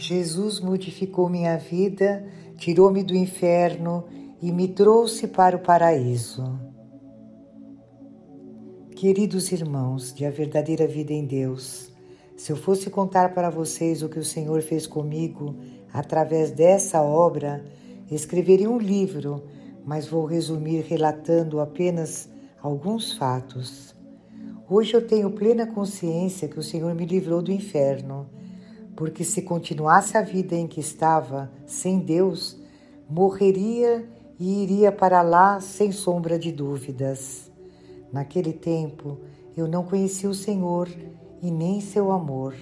Jesus modificou minha vida, tirou-me do inferno e me trouxe para o paraíso. Queridos irmãos de A Verdadeira Vida em Deus, se eu fosse contar para vocês o que o Senhor fez comigo através dessa obra, escreveria um livro, mas vou resumir relatando apenas alguns fatos. Hoje eu tenho plena consciência que o Senhor me livrou do inferno porque se continuasse a vida em que estava, sem Deus, morreria e iria para lá sem sombra de dúvidas. Naquele tempo, eu não conhecia o Senhor e nem seu amor.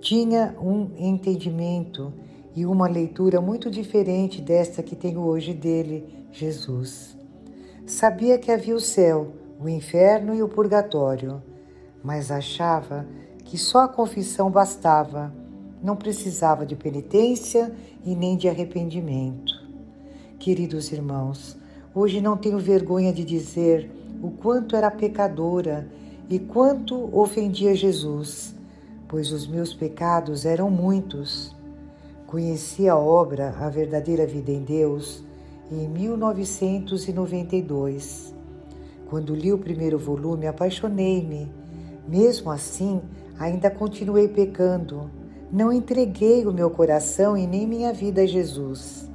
Tinha um entendimento e uma leitura muito diferente desta que tenho hoje dele, Jesus. Sabia que havia o céu, o inferno e o purgatório, mas achava que só a confissão bastava, não precisava de penitência e nem de arrependimento. Queridos irmãos, hoje não tenho vergonha de dizer o quanto era pecadora e quanto ofendia Jesus, pois os meus pecados eram muitos. Conheci a obra A Verdadeira Vida em Deus em 1992. Quando li o primeiro volume, apaixonei-me. Mesmo assim, ainda continuei pecando. Não entreguei o meu coração e nem minha vida a Jesus.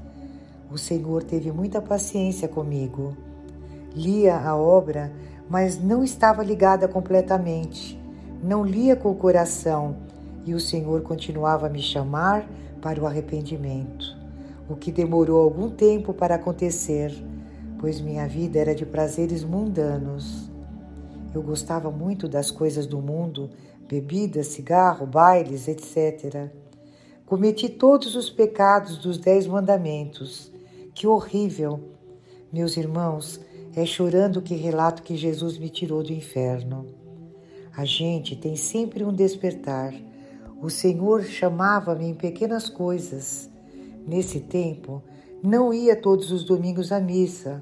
O Senhor teve muita paciência comigo. Lia a obra, mas não estava ligada completamente. Não lia com o coração e o Senhor continuava a me chamar para o arrependimento, o que demorou algum tempo para acontecer, pois minha vida era de prazeres mundanos. Eu gostava muito das coisas do mundo, bebida, cigarro, bailes, etc. Cometi todos os pecados dos Dez Mandamentos. Que horrível! Meus irmãos, é chorando que relato que Jesus me tirou do inferno. A gente tem sempre um despertar. O Senhor chamava-me em pequenas coisas. Nesse tempo, não ia todos os domingos à missa,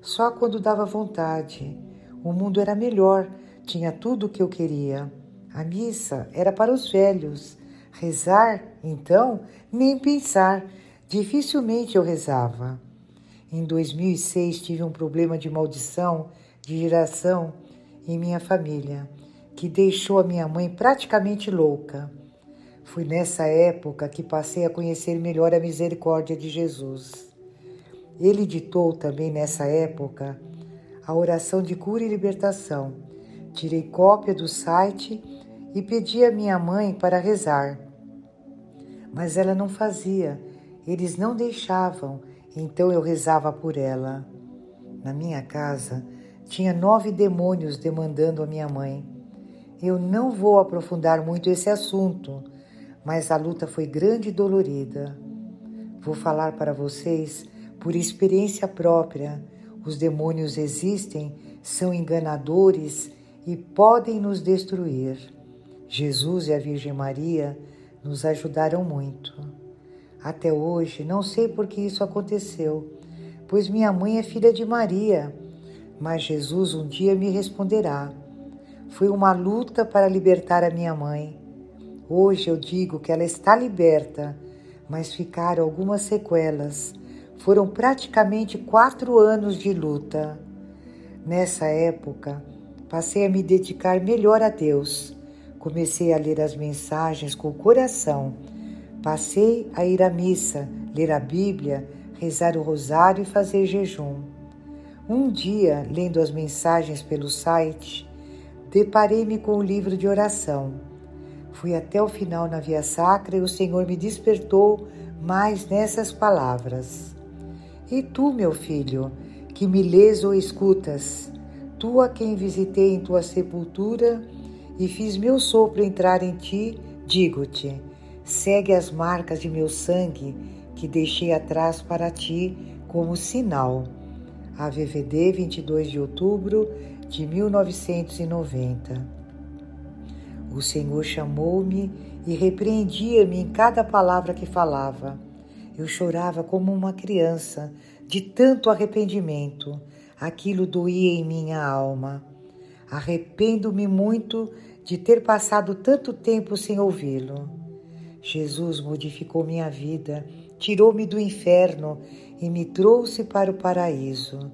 só quando dava vontade. O mundo era melhor, tinha tudo o que eu queria. A missa era para os velhos. Rezar, então, nem pensar. Dificilmente eu rezava. Em 2006 tive um problema de maldição de geração em minha família, que deixou a minha mãe praticamente louca. Foi nessa época que passei a conhecer melhor a misericórdia de Jesus. Ele ditou também nessa época a oração de cura e libertação. Tirei cópia do site e pedi à minha mãe para rezar. Mas ela não fazia, eles não deixavam, então eu rezava por ela. Na minha casa tinha nove demônios demandando a minha mãe. Eu não vou aprofundar muito esse assunto, mas a luta foi grande e dolorida. Vou falar para vocês por experiência própria. Os demônios existem, são enganadores e podem nos destruir. Jesus e a Virgem Maria nos ajudaram muito. Até hoje não sei por que isso aconteceu, pois minha mãe é filha de Maria, mas Jesus um dia me responderá. Foi uma luta para libertar a minha mãe. Hoje eu digo que ela está liberta, mas ficaram algumas sequelas. Foram praticamente quatro anos de luta. Nessa época, passei a me dedicar melhor a Deus Comecei a ler as mensagens com o coração. Passei a ir à missa, ler a Bíblia, rezar o rosário e fazer jejum. Um dia, lendo as mensagens pelo site, deparei-me com o livro de oração. Fui até o final na Via Sacra e o Senhor me despertou mais nessas palavras. E tu, meu filho, que me lês ou escutas, tu a quem visitei em tua sepultura, e fiz meu sopro entrar em ti, digo-te: segue as marcas de meu sangue que deixei atrás para ti como sinal. AVVD, 22 de outubro de 1990. O Senhor chamou-me e repreendia-me em cada palavra que falava. Eu chorava como uma criança, de tanto arrependimento. Aquilo doía em minha alma. Arrependo-me muito de ter passado tanto tempo sem ouvi-lo. Jesus modificou minha vida, tirou-me do inferno e me trouxe para o paraíso.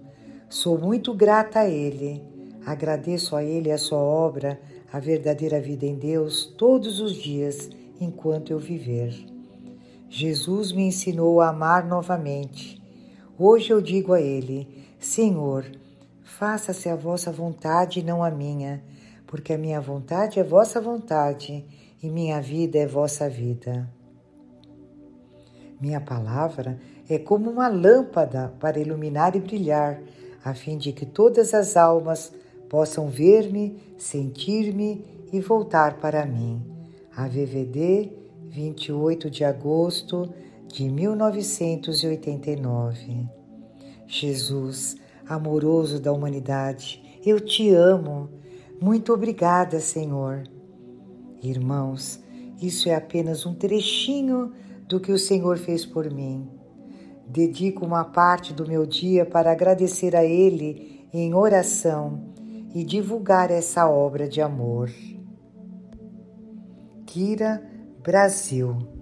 Sou muito grata a Ele. Agradeço a Ele a sua obra, a verdadeira vida em Deus, todos os dias enquanto eu viver. Jesus me ensinou a amar novamente. Hoje eu digo a Ele: Senhor, faça-se a vossa vontade e não a minha, porque a minha vontade é vossa vontade e minha vida é vossa vida. Minha palavra é como uma lâmpada para iluminar e brilhar, a fim de que todas as almas possam ver-me, sentir-me e voltar para mim. AVVD, 28 de agosto de 1989. Jesus, amoroso da humanidade, eu te amo. Muito obrigada, Senhor. Irmãos, isso é apenas um trechinho do que o Senhor fez por mim. Dedico uma parte do meu dia para agradecer a Ele em oração e divulgar essa obra de amor. Kira, Brasil.